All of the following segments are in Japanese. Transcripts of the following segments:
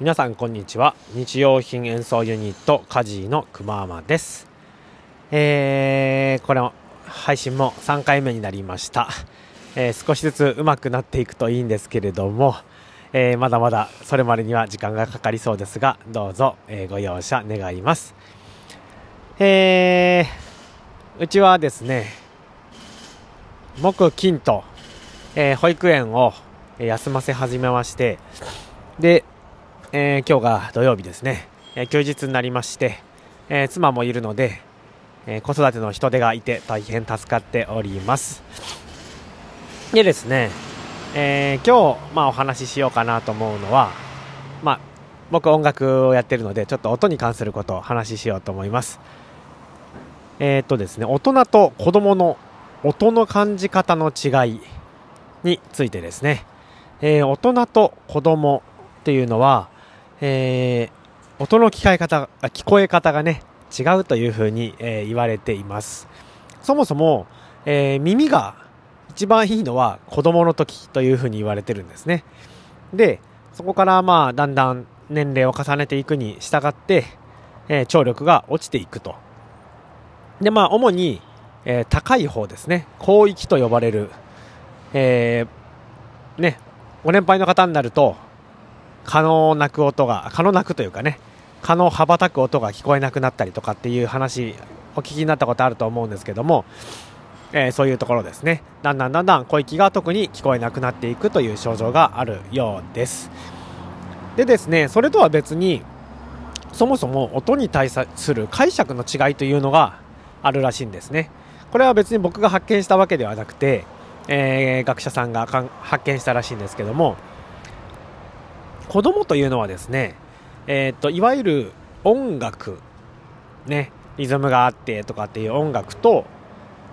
皆さんこんにちは。日用品演奏ユニットカジーのくままです。えー、これの配信も3回目になりました、えー、少しずつ上手くなっていくといいんですけれども、えー、まだまだそれまでには時間がかかりそうですがどうぞ、えご容赦願います。えうちはですね木金と、え保育園を休ませ始めましてでえー、今日が土曜日ですね、えー、休日になりまして、えー、妻もいるので、え子育ての人手がいて大変助かっております。でですね、え今日、まあ、お話ししようかなと思うのは、まあ、僕音楽をやってるのでちょっと音に関することを話ししようと思います。えっとですね大人と子供の音の感じ方の違いについてですね、え大人と子供っていうのはえー、音の聞こえ方聞こえ方がね違うというふうに、えー、言われています。そもそも、えー、耳が一番いいのは子供の時というふうに言われてるんですね。でそこからまあだんだん年齢を重ねていくに従って、えー、聴力が落ちていくと。でまあ主に、えー、高い方ですね。広域と呼ばれる、えー、ねご年配の方になると蚊の鳴く音が蚊の鳴くというかね蚊の羽ばたく音が聞こえなくなったりとかっていう話お聞きになったことあると思うんですけども、えー、そういうところですね。だんだんだんだん小息が特に聞こえなくなっていくという症状があるようです。でですねそれとは別にそもそも音に対する解釈の違いというのがあるらしいんですね。これは別に僕が発見したわけではなくて、えー、学者さんが発見したらしいんですけども子供というのはですね、えー、っといわゆる音楽、ね、リズムがあってとかっていう音楽と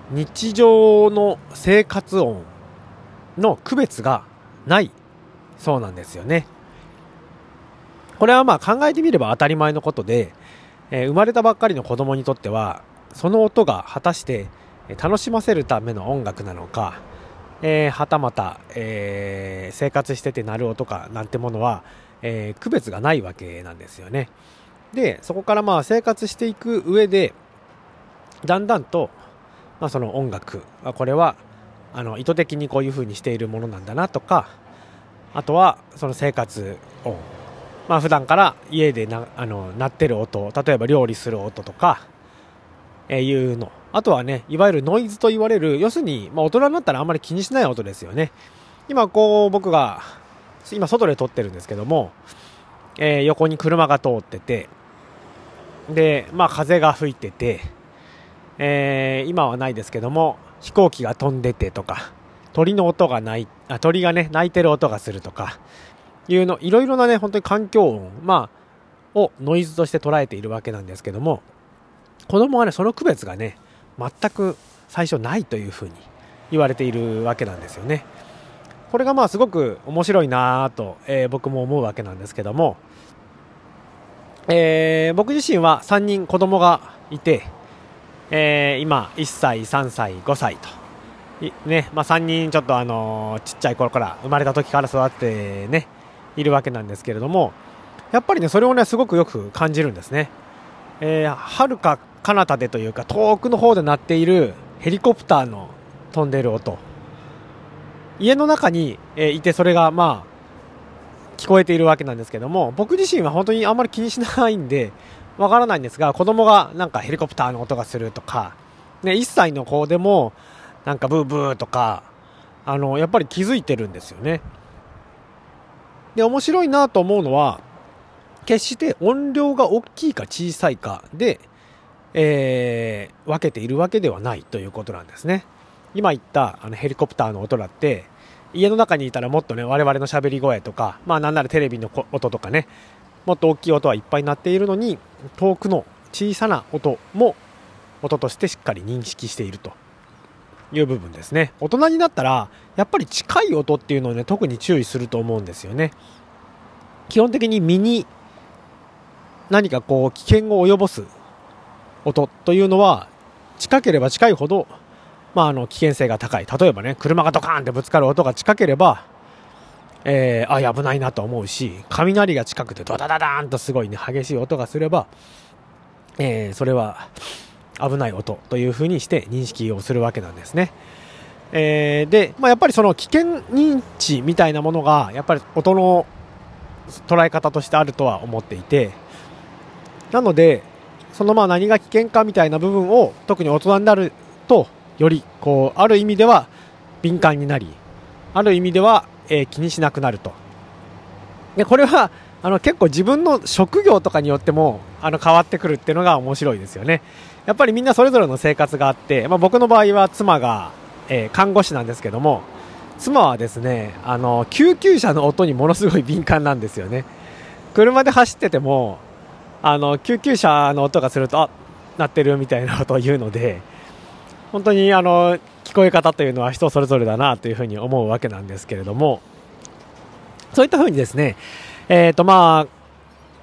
日常の生活音の区別がないそうなんですよね。これはまあ考えてみれば当たり前のことで、えー、生まれたばっかりの子供にとってはその音が果たして楽しませるための音楽なのかえー、はたまた、えー、生活してて鳴る音かなんてものは、えー、区別がないわけなんですよね。で、そこからまあ生活していく上で、だんだんと、まあ、その音楽、これはあの意図的にこういう風にしているものなんだなとか、あとはその生活音、まあ普段から家でなあの鳴ってる音、例えば料理する音とか、えー、いうのあとはね、いわゆるノイズと言われる、要するに、まあ、大人になったらあんまり気にしない音ですよね。今、こう、僕が、今、外で撮ってるんですけども、えー、横に車が通ってて、で、まあ、風が吹いてて、えー、今はないですけども、飛行機が飛んでてとか、鳥の音がないあ、鳥がね、鳴いてる音がするとか、いうの、いろいろなね、本当に環境音、まあ、をノイズとして捉えているわけなんですけども、子供はね、その区別がね、全く最初ないというふうに言われているわけなんですよね。これがまあすごく面白いなと、えー、僕も思うわけなんですけども、えー、僕自身は3人子供がいて、えー、今1歳、3歳、5歳と、ねまあ、3人ちょっとあのちっちゃい頃から生まれた時から育ってねいるわけなんですけれどもやっぱりねそれをねすごくよく感じるんですね。えー、はるか彼方でというか遠くの方で鳴っているヘリコプターの飛んでる音。家の中に、えいてそれがまあ聞こえているわけなんですけども僕自身は本当にあんまり気にしないんでわからないんですが子供がなんかヘリコプターの音がするとか、ね、1歳の子でもなんかブーブーとかあのやっぱり気づいてるんですよね。で面白いなと思うのは決して音量が大きいか小さいかでえー、分けているわけではないということなんですね。今言ったあのヘリコプターの音だって家の中にいたらもっとね我々の喋り声とかまあなんならテレビの音とかねもっと大きい音はいっぱい鳴っているのに遠くの小さな音も音としてしっかり認識しているという部分ですね大人になったらやっぱり近い音っていうのをね特に注意すると思うんですよね基本的に身に何かこう危険を及ぼす音というのは近ければ近いほど、まあ、あの危険性が高い例えばね車がドカーンってぶつかる音が近ければえー、あ、危ないなと思うし、雷が近くてドダダダーンとすごいね、激しい音がすれば、えー、それは危ない音というふうにして認識をするわけなんですね。えー、で、まあ、やっぱりその危険認知みたいなものが、やっぱり音の捉え方としてあるとは思っていて、なので、そのまあ何が危険かみたいな部分を特に大人になると、よりこう、ある意味では敏感になり、ある意味では、えー、気にしなくなると。で、これは、あの結構自分の職業とかによってもあの変わってくるっていうのが面白いですよね。やっぱりみんなそれぞれの生活があって、まあ、僕の場合は妻が、えー、看護師なんですけども、妻はですね、あの、救急車の音にものすごい敏感なんですよね。車で走ってても、あの、救急車の音がすると、あ、鳴ってるみたいなことを言うので、本当にあの、聞こえ方というのは人それぞれだなというふうに思うわけなんですけれども、そういったふうにですね、え、ー、とまあ、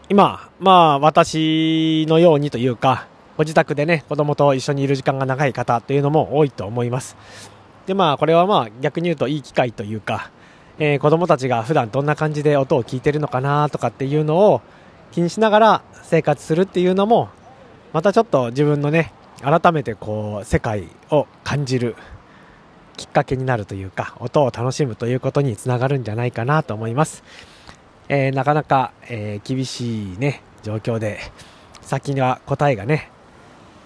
今、まあ私のようにというか、ご自宅でね、子供と一緒にいる時間が長い方というのも多いと思います。でまあこれはまあ逆に言うといい機会というか、えー、子供たちが普段どんな感じで音を聞いてるのかなとかっていうのを気にしながら生活するっていうのも、またちょっと自分のね、改めてこう世界を感じるきっかけになるというか音を楽しむということにつながるんじゃないかなと思います、えー、なかなか、えー、厳しいね状況で先には答えがね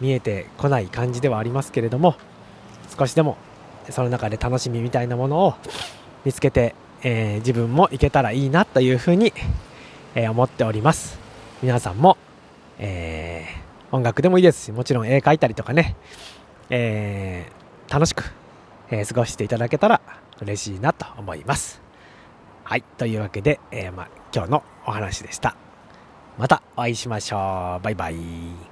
見えてこない感じではありますけれども少しでもその中で楽しみみたいなものを見つけて、えー、自分もいけたらいいなというふうに、え思っております皆さんも、え音楽でもいいですしもちろん絵描いたりとかね、え楽しくえ、過ごしていただけたら嬉しいなと思います。はい。というわけで、えー、ま、今日のお話でした。またお会いしましょう。バイバイ。